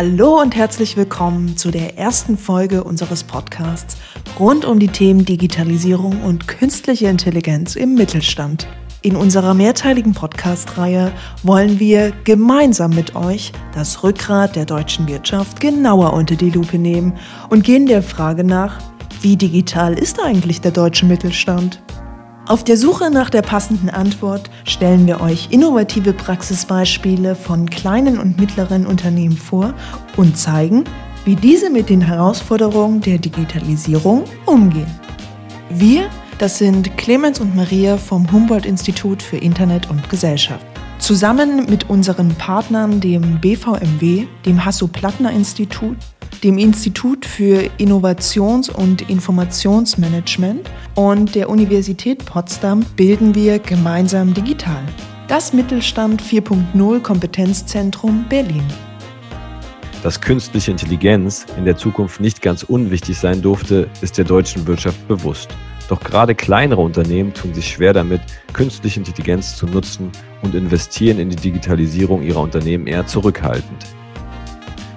Hallo und herzlich willkommen zu der ersten Folge unseres Podcasts rund um die Themen Digitalisierung und künstliche Intelligenz im Mittelstand. In unserer mehrteiligen Podcast-Reihe wollen wir gemeinsam mit euch das Rückgrat der deutschen Wirtschaft genauer unter die Lupe nehmen und gehen der Frage nach, wie digital ist eigentlich der deutsche Mittelstand? Auf der Suche nach der passenden Antwort stellen wir euch innovative Praxisbeispiele von kleinen und mittleren Unternehmen vor und zeigen, wie diese mit den Herausforderungen der Digitalisierung umgehen. Wir, das sind Clemens und Maria vom Humboldt-Institut für Internet und Gesellschaft. Zusammen mit unseren Partnern, dem BVMW, dem Hasso-Plattner-Institut dem Institut für Innovations- und Informationsmanagement und der Universität Potsdam bilden wir gemeinsam digital. Das Mittelstand 4.0 Kompetenzzentrum Berlin. Dass künstliche Intelligenz in der Zukunft nicht ganz unwichtig sein durfte, ist der deutschen Wirtschaft bewusst. Doch gerade kleinere Unternehmen tun sich schwer damit, künstliche Intelligenz zu nutzen und investieren in die Digitalisierung ihrer Unternehmen eher zurückhaltend.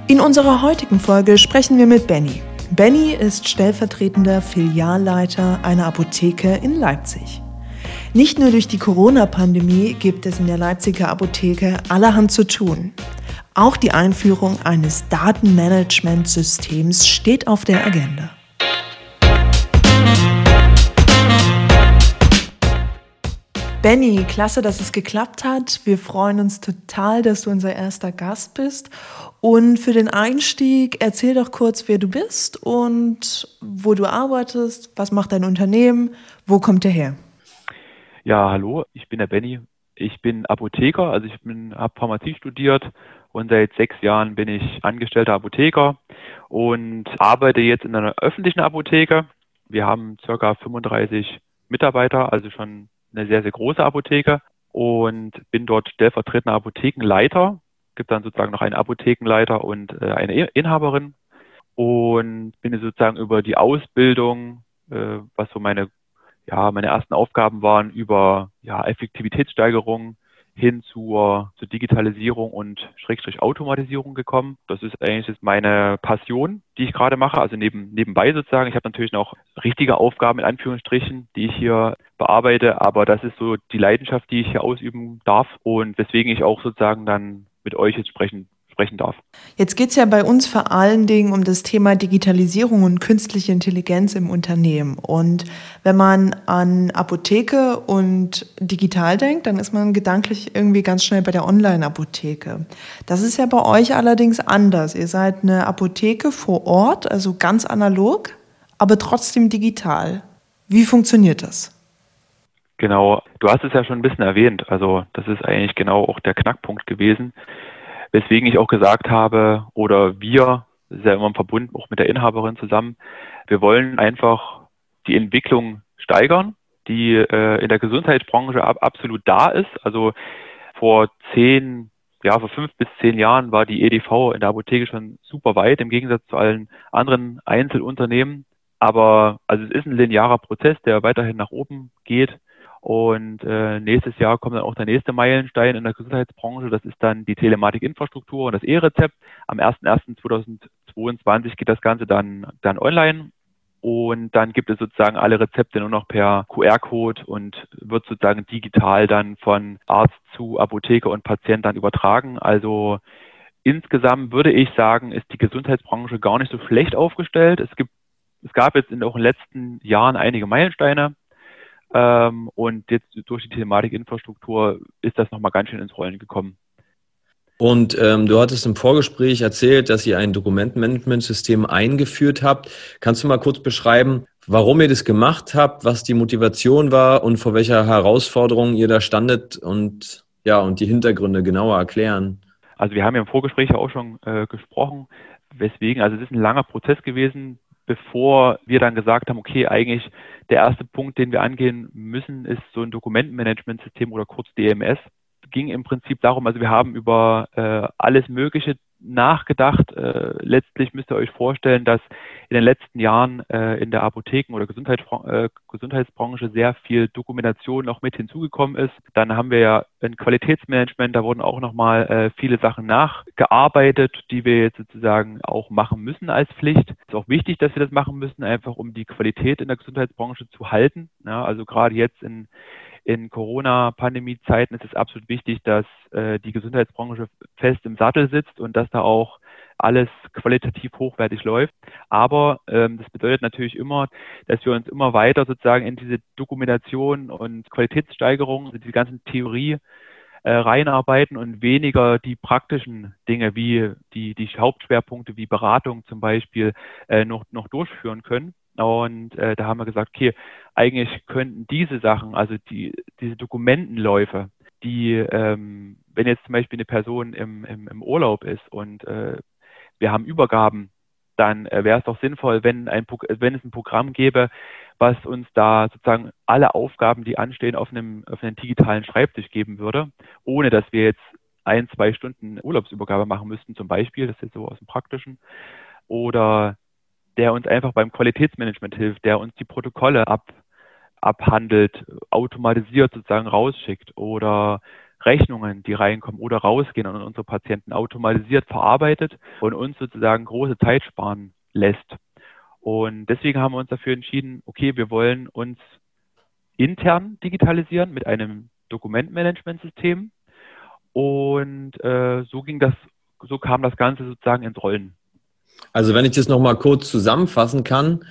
In unserer heutigen Folge sprechen wir mit Benny. Benny ist stellvertretender Filialleiter einer Apotheke in Leipzig. Nicht nur durch die Corona-Pandemie gibt es in der Leipziger Apotheke allerhand zu tun. Auch die Einführung eines Datenmanagementsystems steht auf der Agenda. Benny, klasse, dass es geklappt hat. Wir freuen uns total, dass du unser erster Gast bist. Und für den Einstieg erzähl doch kurz, wer du bist und wo du arbeitest, was macht dein Unternehmen, wo kommt der her? Ja, hallo, ich bin der Benny. Ich bin Apotheker, also ich habe Pharmazie studiert und seit sechs Jahren bin ich angestellter Apotheker und arbeite jetzt in einer öffentlichen Apotheke. Wir haben circa 35 Mitarbeiter, also schon eine sehr, sehr große Apotheke und bin dort stellvertretender Apothekenleiter. Gibt dann sozusagen noch einen Apothekenleiter und äh, eine Inhaberin und bin sozusagen über die Ausbildung, äh, was so meine ja meine ersten Aufgaben waren, über ja Effektivitätssteigerung hin zur, zur Digitalisierung und Schrägstrich Automatisierung gekommen. Das ist eigentlich jetzt meine Passion, die ich gerade mache, also neben, nebenbei sozusagen. Ich habe natürlich noch richtige Aufgaben in Anführungsstrichen, die ich hier bearbeite, aber das ist so die Leidenschaft, die ich hier ausüben darf und weswegen ich auch sozusagen dann mit euch jetzt sprechen sprechen darf. Jetzt geht es ja bei uns vor allen Dingen um das Thema Digitalisierung und künstliche Intelligenz im Unternehmen. Und wenn man an Apotheke und digital denkt, dann ist man gedanklich irgendwie ganz schnell bei der Online-Apotheke. Das ist ja bei euch allerdings anders. Ihr seid eine Apotheke vor Ort, also ganz analog, aber trotzdem digital. Wie funktioniert das? Genau, du hast es ja schon ein bisschen erwähnt. Also das ist eigentlich genau auch der Knackpunkt gewesen. Weswegen ich auch gesagt habe, oder wir, das ist ja immer im Verbund auch mit der Inhaberin zusammen, wir wollen einfach die Entwicklung steigern, die äh, in der Gesundheitsbranche ab, absolut da ist. Also vor zehn, ja, vor fünf bis zehn Jahren war die EDV in der Apotheke schon super weit, im Gegensatz zu allen anderen Einzelunternehmen. Aber also es ist ein linearer Prozess, der weiterhin nach oben geht. Und äh, nächstes Jahr kommt dann auch der nächste Meilenstein in der Gesundheitsbranche. Das ist dann die Telematikinfrastruktur und das E-Rezept. Am 01.01.2022 geht das Ganze dann, dann online. Und dann gibt es sozusagen alle Rezepte nur noch per QR-Code und wird sozusagen digital dann von Arzt zu Apotheke und Patient dann übertragen. Also insgesamt würde ich sagen, ist die Gesundheitsbranche gar nicht so schlecht aufgestellt. Es gibt, es gab jetzt in den letzten Jahren einige Meilensteine. Ähm, und jetzt durch die Telematikinfrastruktur ist das nochmal ganz schön ins Rollen gekommen. Und ähm, du hattest im Vorgespräch erzählt, dass ihr ein Dokumentenmanagementsystem eingeführt habt. Kannst du mal kurz beschreiben, warum ihr das gemacht habt, was die Motivation war und vor welcher Herausforderung ihr da standet und ja, und die Hintergründe genauer erklären? Also wir haben ja im Vorgespräch auch schon äh, gesprochen. weswegen, also es ist ein langer Prozess gewesen, bevor wir dann gesagt haben, okay, eigentlich der erste Punkt, den wir angehen müssen, ist so ein Dokumentenmanagementsystem oder kurz DMS. Ging im Prinzip darum, also wir haben über äh, alles Mögliche nachgedacht. Äh, letztlich müsst ihr euch vorstellen, dass in den letzten Jahren äh, in der Apotheken- oder Gesundheits äh, Gesundheitsbranche sehr viel Dokumentation noch mit hinzugekommen ist. Dann haben wir ja ein Qualitätsmanagement, da wurden auch nochmal äh, viele Sachen nachgearbeitet, die wir jetzt sozusagen auch machen müssen als Pflicht. Ist auch wichtig, dass wir das machen müssen, einfach um die Qualität in der Gesundheitsbranche zu halten. Ja, also gerade jetzt in in Corona-Pandemie-Zeiten ist es absolut wichtig, dass äh, die Gesundheitsbranche fest im Sattel sitzt und dass da auch alles qualitativ hochwertig läuft. Aber ähm, das bedeutet natürlich immer, dass wir uns immer weiter sozusagen in diese Dokumentation und Qualitätssteigerung, also die ganzen Theorie äh, reinarbeiten und weniger die praktischen Dinge wie die, die Hauptschwerpunkte wie Beratung zum Beispiel äh, noch, noch durchführen können. Und äh, da haben wir gesagt, okay, eigentlich könnten diese Sachen, also die, diese Dokumentenläufe, die, ähm, wenn jetzt zum Beispiel eine Person im, im, im Urlaub ist und äh, wir haben Übergaben, dann äh, wäre es doch sinnvoll, wenn, ein, wenn es ein Programm gäbe, was uns da sozusagen alle Aufgaben, die anstehen, auf einem, auf einem digitalen Schreibtisch geben würde, ohne dass wir jetzt ein, zwei Stunden Urlaubsübergabe machen müssten, zum Beispiel, das ist jetzt so aus dem Praktischen, oder der uns einfach beim Qualitätsmanagement hilft, der uns die Protokolle ab, abhandelt, automatisiert sozusagen rausschickt oder Rechnungen, die reinkommen oder rausgehen an unsere Patienten automatisiert verarbeitet und uns sozusagen große Zeit sparen lässt. Und deswegen haben wir uns dafür entschieden, okay, wir wollen uns intern digitalisieren mit einem Dokumentmanagementsystem. Und äh, so ging das, so kam das Ganze sozusagen ins Rollen. Also wenn ich das nochmal kurz zusammenfassen kann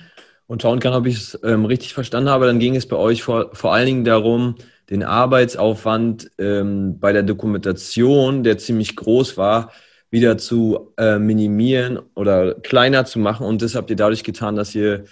und schauen kann, ob ich es ähm, richtig verstanden habe, dann ging es bei euch vor, vor allen Dingen darum, den Arbeitsaufwand ähm, bei der Dokumentation, der ziemlich groß war, wieder zu äh, minimieren oder kleiner zu machen. Und das habt ihr dadurch getan, dass ihr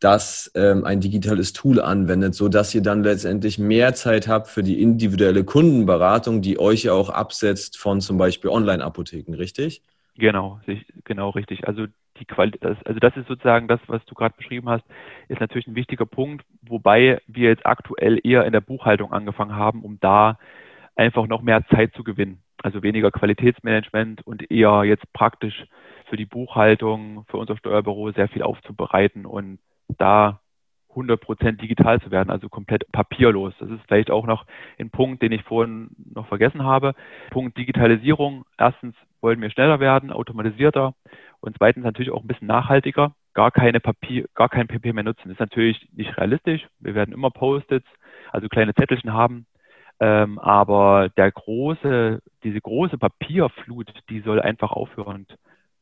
das ähm, ein digitales Tool anwendet, so dass ihr dann letztendlich mehr Zeit habt für die individuelle Kundenberatung, die euch ja auch absetzt von zum Beispiel Online-Apotheken, richtig? Genau, genau richtig. Also die Qualität, also das ist sozusagen das, was du gerade beschrieben hast, ist natürlich ein wichtiger Punkt, wobei wir jetzt aktuell eher in der Buchhaltung angefangen haben, um da einfach noch mehr Zeit zu gewinnen. Also weniger Qualitätsmanagement und eher jetzt praktisch für die Buchhaltung, für unser Steuerbüro sehr viel aufzubereiten und da 100% digital zu werden, also komplett papierlos. Das ist vielleicht auch noch ein Punkt, den ich vorhin noch vergessen habe. Punkt Digitalisierung. Erstens wollen wir schneller werden, automatisierter und zweitens natürlich auch ein bisschen nachhaltiger. Gar keine Papier, gar kein Papier mehr nutzen ist natürlich nicht realistisch. Wir werden immer Post-its, also kleine Zettelchen haben. Ähm, aber der große, diese große Papierflut, die soll einfach aufhören.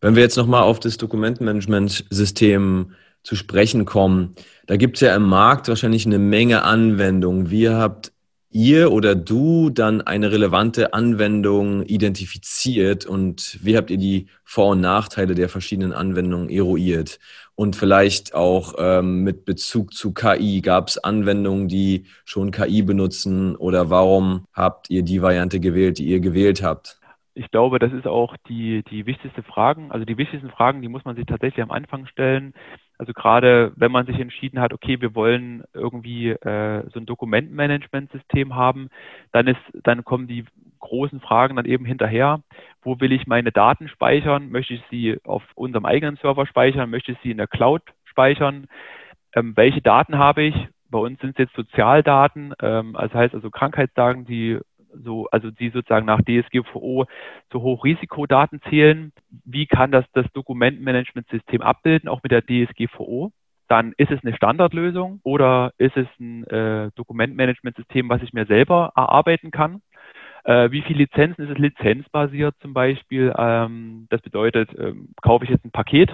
Wenn wir jetzt nochmal auf das Dokumentenmanagement-System zu sprechen kommen. Da gibt es ja im Markt wahrscheinlich eine Menge Anwendungen. Wie habt ihr oder du dann eine relevante Anwendung identifiziert und wie habt ihr die Vor- und Nachteile der verschiedenen Anwendungen eruiert? Und vielleicht auch ähm, mit Bezug zu KI, gab es Anwendungen, die schon KI benutzen oder warum habt ihr die Variante gewählt, die ihr gewählt habt? Ich glaube, das ist auch die, die wichtigste Frage. Also die wichtigsten Fragen, die muss man sich tatsächlich am Anfang stellen. Also gerade wenn man sich entschieden hat, okay, wir wollen irgendwie äh, so ein Dokumentenmanagementsystem haben, dann ist, dann kommen die großen Fragen dann eben hinterher. Wo will ich meine Daten speichern? Möchte ich sie auf unserem eigenen Server speichern? Möchte ich sie in der Cloud speichern? Ähm, welche Daten habe ich? Bei uns sind es jetzt Sozialdaten, ähm, das heißt also Krankheitsdaten, die so, also die sozusagen nach DSGVO zu Hochrisikodaten zählen. Wie kann das das Dokumentenmanagementsystem abbilden, auch mit der DSGVO? Dann ist es eine Standardlösung oder ist es ein äh, Dokumentenmanagementsystem, was ich mir selber erarbeiten kann? Äh, wie viele Lizenzen ist es lizenzbasiert zum Beispiel? Ähm, das bedeutet, ähm, kaufe ich jetzt ein Paket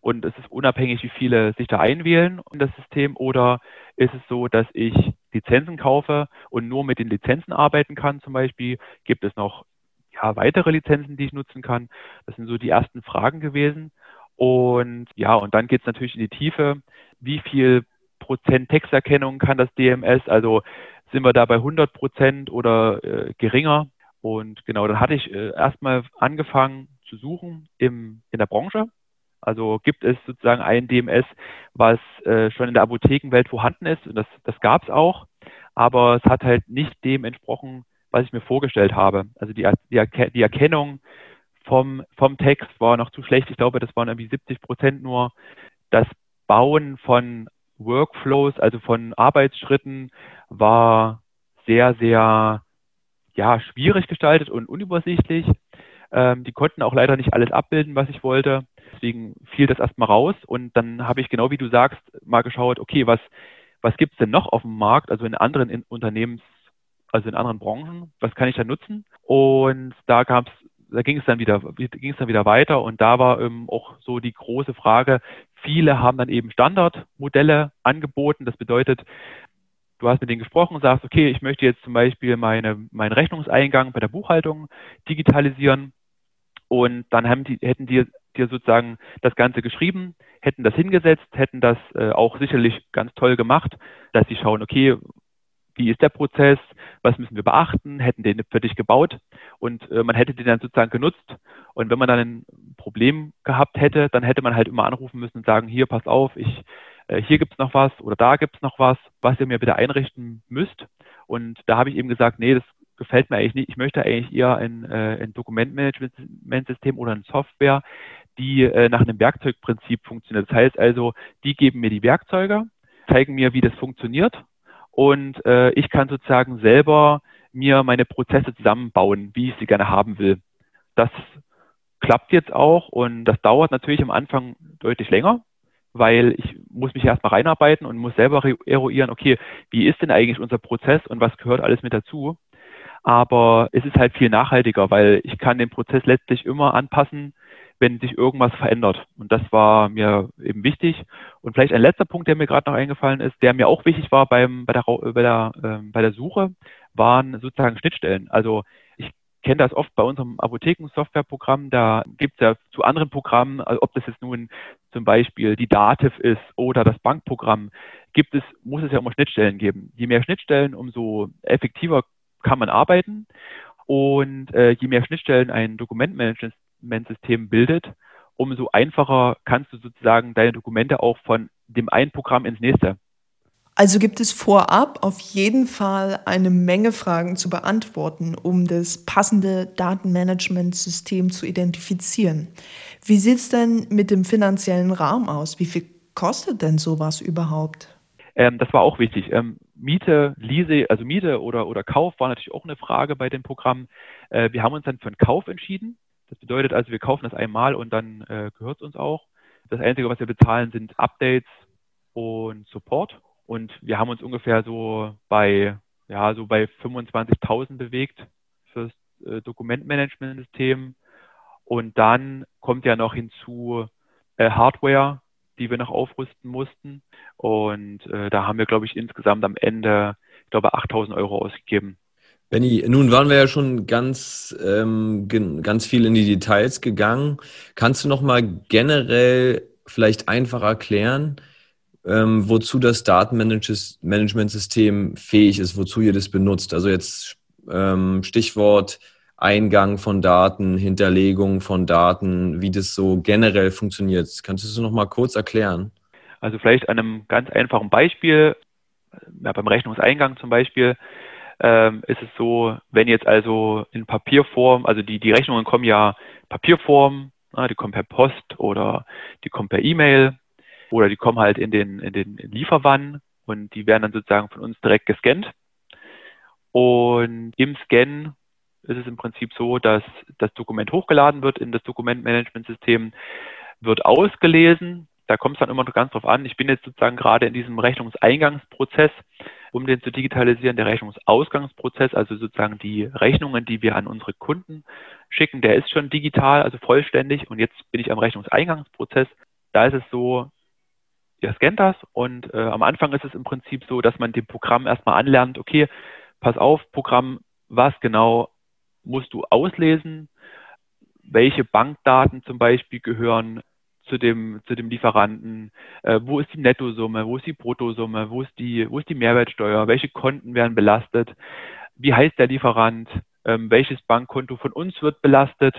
und es ist unabhängig, wie viele sich da einwählen in das System oder ist es so, dass ich Lizenzen kaufe und nur mit den Lizenzen arbeiten kann zum Beispiel? Gibt es noch ja, weitere Lizenzen, die ich nutzen kann? Das sind so die ersten Fragen gewesen. Und ja, und dann geht es natürlich in die Tiefe. Wie viel Prozent Texterkennung kann das DMS? Also sind wir da bei 100 Prozent oder äh, geringer? Und genau, dann hatte ich äh, erstmal angefangen zu suchen im, in der Branche. Also gibt es sozusagen ein DMS, was äh, schon in der Apothekenwelt vorhanden ist und das, das gab es auch, aber es hat halt nicht dem entsprochen, was ich mir vorgestellt habe. Also die, die, die Erkennung vom, vom Text war noch zu schlecht. Ich glaube, das waren irgendwie 70 Prozent nur. Das Bauen von Workflows, also von Arbeitsschritten, war sehr, sehr ja, schwierig gestaltet und unübersichtlich. Ähm, die konnten auch leider nicht alles abbilden, was ich wollte. Deswegen fiel das erstmal raus. Und dann habe ich genau wie du sagst, mal geschaut, okay, was, was gibt es denn noch auf dem Markt, also in anderen in Unternehmens, also in anderen Branchen, was kann ich da nutzen? Und da gab's, da ging es dann wieder, ging es dann wieder weiter und da war ähm, auch so die große Frage, viele haben dann eben Standardmodelle angeboten. Das bedeutet, du hast mit denen gesprochen und sagst, okay, ich möchte jetzt zum Beispiel meine, meinen Rechnungseingang bei der Buchhaltung digitalisieren. Und dann haben die, hätten die dir sozusagen das Ganze geschrieben, hätten das hingesetzt, hätten das äh, auch sicherlich ganz toll gemacht, dass sie schauen, okay, wie ist der Prozess, was müssen wir beachten, hätten den für dich gebaut und äh, man hätte den dann sozusagen genutzt. Und wenn man dann ein Problem gehabt hätte, dann hätte man halt immer anrufen müssen und sagen, hier, pass auf, ich, äh, hier gibt's noch was oder da gibt's noch was, was ihr mir bitte einrichten müsst. Und da habe ich eben gesagt, nee, das gefällt mir eigentlich nicht. Ich möchte eigentlich eher ein, äh, ein Dokumentmanagementsystem oder eine Software, die äh, nach einem Werkzeugprinzip funktioniert. Das heißt also, die geben mir die Werkzeuge, zeigen mir, wie das funktioniert und äh, ich kann sozusagen selber mir meine Prozesse zusammenbauen, wie ich sie gerne haben will. Das klappt jetzt auch und das dauert natürlich am Anfang deutlich länger, weil ich muss mich erstmal reinarbeiten und muss selber eruieren, okay, wie ist denn eigentlich unser Prozess und was gehört alles mit dazu? Aber es ist halt viel nachhaltiger, weil ich kann den Prozess letztlich immer anpassen, wenn sich irgendwas verändert. Und das war mir eben wichtig. Und vielleicht ein letzter Punkt, der mir gerade noch eingefallen ist, der mir auch wichtig war beim, bei, der, bei, der, äh, bei der Suche, waren sozusagen Schnittstellen. Also ich kenne das oft bei unserem Apothekensoftwareprogramm. Da gibt es ja zu anderen Programmen, also ob das jetzt nun zum Beispiel die Dativ ist oder das Bankprogramm, gibt es, muss es ja immer Schnittstellen geben. Je mehr Schnittstellen, umso effektiver kann man arbeiten. Und äh, je mehr Schnittstellen ein Dokumentmanagement Dokumentsystem bildet, umso einfacher kannst du sozusagen deine Dokumente auch von dem einen Programm ins nächste. Also gibt es vorab auf jeden Fall eine Menge Fragen zu beantworten, um das passende Datenmanagementsystem zu identifizieren. Wie sieht es denn mit dem finanziellen Rahmen aus? Wie viel kostet denn sowas überhaupt? Ähm, das war auch wichtig. Ähm, Miete, Lease, also Miete oder, oder Kauf war natürlich auch eine Frage bei dem Programm. Äh, wir haben uns dann für einen Kauf entschieden. Das bedeutet also, wir kaufen das einmal und dann äh, gehört es uns auch. Das Einzige, was wir bezahlen, sind Updates und Support. Und wir haben uns ungefähr so bei, ja, so bei 25.000 bewegt fürs äh, Dokumentmanagementsystem. Und dann kommt ja noch hinzu äh, Hardware, die wir noch aufrüsten mussten. Und äh, da haben wir, glaube ich, insgesamt am Ende, ich glaube, 8.000 Euro ausgegeben. Benny, nun waren wir ja schon ganz, ähm, ganz viel in die Details gegangen. Kannst du noch mal generell vielleicht einfach erklären, ähm, wozu das Datenmanagementsystem fähig ist, wozu ihr das benutzt? Also jetzt ähm, Stichwort Eingang von Daten, Hinterlegung von Daten, wie das so generell funktioniert. Kannst du es noch mal kurz erklären? Also vielleicht an einem ganz einfachen Beispiel, ja, beim Rechnungseingang zum Beispiel ähm, ist es so, wenn jetzt also in Papierform, also die, die Rechnungen kommen ja Papierform, na, die kommen per Post oder die kommen per E-Mail oder die kommen halt in den, in den Lieferwannen und die werden dann sozusagen von uns direkt gescannt. Und im Scan ist es im Prinzip so, dass das Dokument hochgeladen wird in das Dokumentmanagementsystem, wird ausgelesen. Da kommt es dann immer noch ganz drauf an. Ich bin jetzt sozusagen gerade in diesem Rechnungseingangsprozess um den zu digitalisieren. Der Rechnungsausgangsprozess, also sozusagen die Rechnungen, die wir an unsere Kunden schicken, der ist schon digital, also vollständig. Und jetzt bin ich am Rechnungseingangsprozess. Da ist es so, ihr scannt das und äh, am Anfang ist es im Prinzip so, dass man dem Programm erstmal anlernt, okay, pass auf, Programm, was genau musst du auslesen, welche Bankdaten zum Beispiel gehören zu dem, zu dem Lieferanten, äh, wo ist die Nettosumme, wo ist die Bruttosumme, wo ist die, wo ist die Mehrwertsteuer, welche Konten werden belastet, wie heißt der Lieferant, ähm, welches Bankkonto von uns wird belastet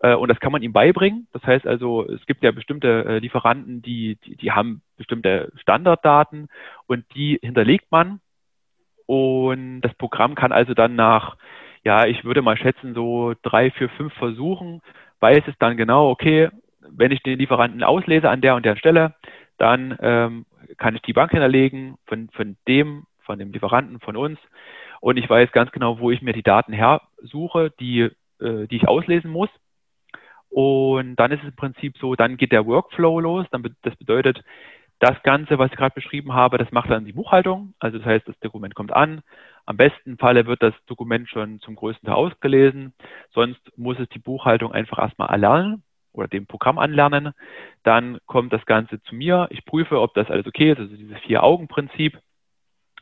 Äh, und das kann man ihm beibringen. Das heißt also, es gibt ja bestimmte äh, Lieferanten, die, die, die haben bestimmte Standarddaten und die hinterlegt man. Und das Programm kann also dann nach, ja, ich würde mal schätzen, so drei, vier, fünf Versuchen, weiß es dann genau, okay, wenn ich den Lieferanten auslese an der und der Stelle, dann ähm, kann ich die Bank hinterlegen von, von dem, von dem Lieferanten, von uns. Und ich weiß ganz genau, wo ich mir die Daten hersuche, die, äh, die ich auslesen muss. Und dann ist es im Prinzip so, dann geht der Workflow los. Dann, das bedeutet, das Ganze, was ich gerade beschrieben habe, das macht dann die Buchhaltung. Also das heißt, das Dokument kommt an. Am besten Falle wird das Dokument schon zum größten Teil ausgelesen. Sonst muss es die Buchhaltung einfach erstmal erlernen oder dem Programm anlernen. Dann kommt das Ganze zu mir. Ich prüfe, ob das alles okay ist, also dieses Vier-Augen-Prinzip.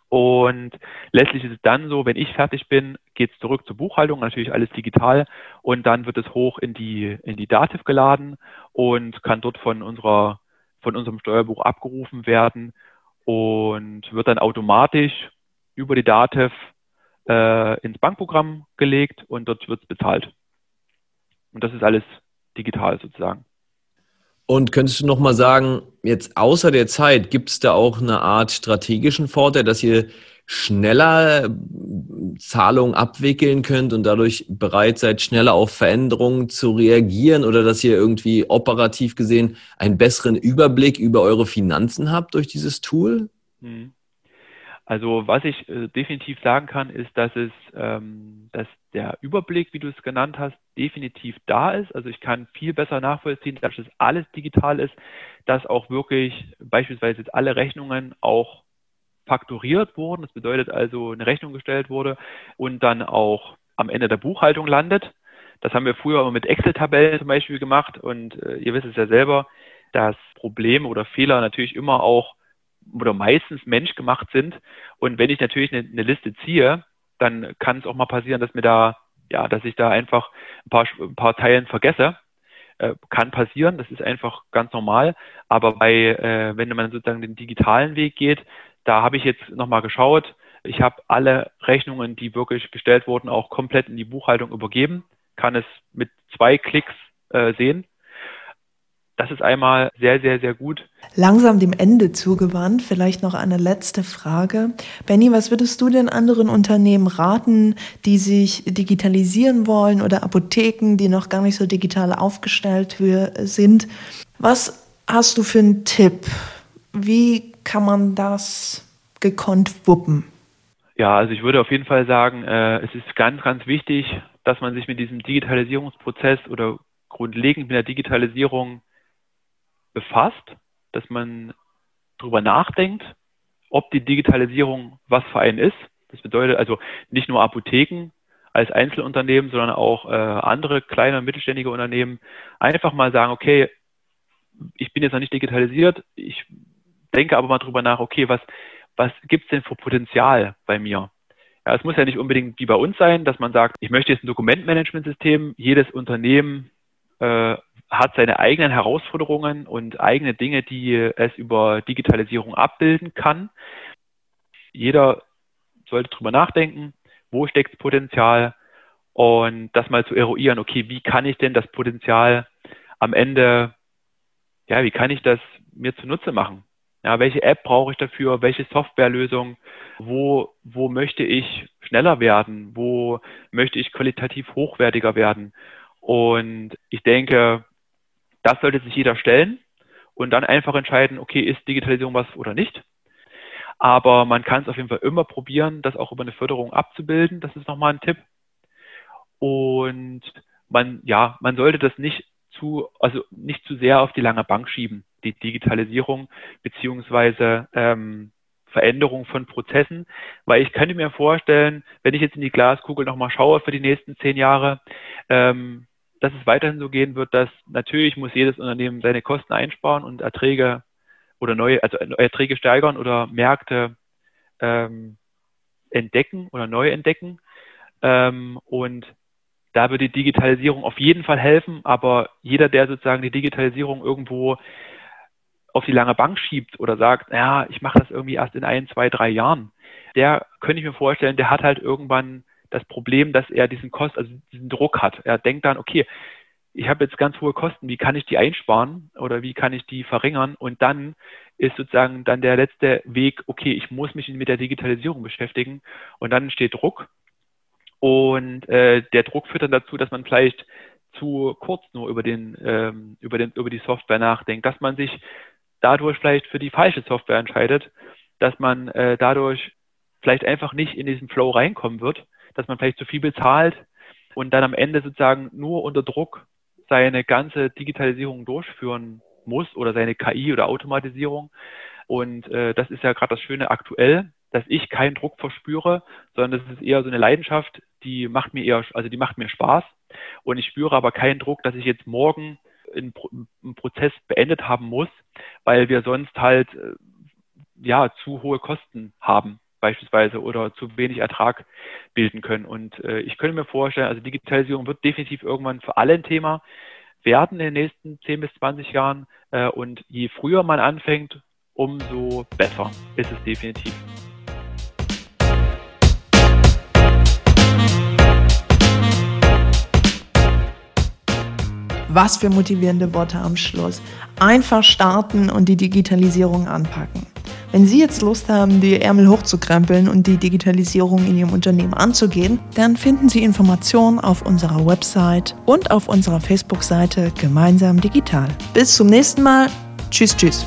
Und letztlich ist es dann so, wenn ich fertig bin, geht es zurück zur Buchhaltung, natürlich alles digital und dann wird es hoch in die, in die Dativ geladen und kann dort von unserer, von unserem Steuerbuch abgerufen werden und wird dann automatisch über die Dativ äh, ins Bankprogramm gelegt und dort wird es bezahlt. Und das ist alles digital sozusagen. Und könntest du noch mal sagen, jetzt außer der Zeit, gibt es da auch eine Art strategischen Vorteil, dass ihr schneller Zahlungen abwickeln könnt und dadurch bereit seid, schneller auf Veränderungen zu reagieren oder dass ihr irgendwie operativ gesehen einen besseren Überblick über eure Finanzen habt durch dieses Tool? Mhm. Also was ich äh, definitiv sagen kann, ist, dass es, ähm, dass der Überblick, wie du es genannt hast, definitiv da ist. Also ich kann viel besser nachvollziehen, dass es alles digital ist, dass auch wirklich beispielsweise jetzt alle Rechnungen auch fakturiert wurden. Das bedeutet also, eine Rechnung gestellt wurde und dann auch am Ende der Buchhaltung landet. Das haben wir früher immer mit Excel-Tabellen zum Beispiel gemacht und äh, ihr wisst es ja selber, dass Probleme oder Fehler natürlich immer auch oder meistens menschgemacht sind. Und wenn ich natürlich eine, eine Liste ziehe, dann kann es auch mal passieren, dass mir da, ja, dass ich da einfach ein paar, ein paar Teilen vergesse. Äh, kann passieren, das ist einfach ganz normal. Aber bei, äh, wenn man sozusagen den digitalen Weg geht, da habe ich jetzt nochmal geschaut. Ich habe alle Rechnungen, die wirklich gestellt wurden, auch komplett in die Buchhaltung übergeben, kann es mit zwei Klicks äh, sehen das ist einmal sehr, sehr, sehr gut. Langsam dem Ende zugewandt, vielleicht noch eine letzte Frage. Benny, was würdest du den anderen Unternehmen raten, die sich digitalisieren wollen oder Apotheken, die noch gar nicht so digital aufgestellt sind? Was hast du für einen Tipp? Wie kann man das gekonnt wuppen? Ja, also ich würde auf jeden Fall sagen, äh, es ist ganz, ganz wichtig, dass man sich mit diesem Digitalisierungsprozess oder grundlegend mit der Digitalisierung befasst, dass man darüber nachdenkt, ob die Digitalisierung was für einen ist. Das bedeutet also nicht nur Apotheken als Einzelunternehmen, sondern auch äh, andere kleine und mittelständige Unternehmen einfach mal sagen, okay, ich bin jetzt noch nicht digitalisiert, ich denke aber mal darüber nach, okay, was, was gibt es denn für Potenzial bei mir? Ja, es muss ja nicht unbedingt wie bei uns sein, dass man sagt, ich möchte jetzt ein Dokumentmanagementsystem. Jedes Unternehmen äh, hat seine eigenen Herausforderungen und eigene Dinge, die es über Digitalisierung abbilden kann. Jeder sollte drüber nachdenken, wo steckt Potenzial und das mal zu eruieren, okay, wie kann ich denn das Potenzial am Ende, ja, wie kann ich das mir zunutze machen? Ja, welche App brauche ich dafür? Welche Softwarelösung? Wo, wo möchte ich schneller werden? Wo möchte ich qualitativ hochwertiger werden? Und ich denke, das sollte sich jeder stellen und dann einfach entscheiden, okay, ist Digitalisierung was oder nicht. Aber man kann es auf jeden Fall immer probieren, das auch über eine Förderung abzubilden. Das ist nochmal ein Tipp. Und man, ja, man sollte das nicht zu, also nicht zu sehr auf die lange Bank schieben, die Digitalisierung beziehungsweise ähm, Veränderung von Prozessen, weil ich könnte mir vorstellen, wenn ich jetzt in die Glaskugel nochmal schaue für die nächsten zehn Jahre, ähm, dass es weiterhin so gehen wird, dass natürlich muss jedes Unternehmen seine Kosten einsparen und Erträge oder neue, also Erträge steigern oder Märkte ähm, entdecken oder neu entdecken. Ähm, und da wird die Digitalisierung auf jeden Fall helfen, aber jeder, der sozusagen die Digitalisierung irgendwo auf die lange Bank schiebt oder sagt, ja, ich mache das irgendwie erst in ein, zwei, drei Jahren, der könnte ich mir vorstellen, der hat halt irgendwann das Problem, dass er diesen Kost, also diesen Druck hat. Er denkt dann, okay, ich habe jetzt ganz hohe Kosten, wie kann ich die einsparen oder wie kann ich die verringern? Und dann ist sozusagen dann der letzte Weg, okay, ich muss mich mit der Digitalisierung beschäftigen und dann entsteht Druck. Und äh, der Druck führt dann dazu, dass man vielleicht zu kurz nur über den, ähm, über den, über die Software nachdenkt, dass man sich dadurch vielleicht für die falsche Software entscheidet, dass man äh, dadurch vielleicht einfach nicht in diesen Flow reinkommen wird, dass man vielleicht zu viel bezahlt und dann am Ende sozusagen nur unter Druck seine ganze Digitalisierung durchführen muss oder seine KI oder Automatisierung. Und äh, das ist ja gerade das Schöne aktuell, dass ich keinen Druck verspüre, sondern das ist eher so eine Leidenschaft, die macht mir eher, also die macht mir Spaß. Und ich spüre aber keinen Druck, dass ich jetzt morgen einen, einen Prozess beendet haben muss, weil wir sonst halt äh, ja zu hohe Kosten haben beispielsweise oder zu wenig Ertrag bilden können. Und äh, ich könnte mir vorstellen, also Digitalisierung wird definitiv irgendwann für alle ein Thema werden in den nächsten 10 bis 20 Jahren. Äh, und je früher man anfängt, umso besser ist es definitiv. Was für motivierende Worte am Schluss. Einfach starten und die Digitalisierung anpacken. Wenn Sie jetzt Lust haben, die Ärmel hochzukrempeln und die Digitalisierung in Ihrem Unternehmen anzugehen, dann finden Sie Informationen auf unserer Website und auf unserer Facebook-Seite Gemeinsam Digital. Bis zum nächsten Mal. Tschüss, tschüss.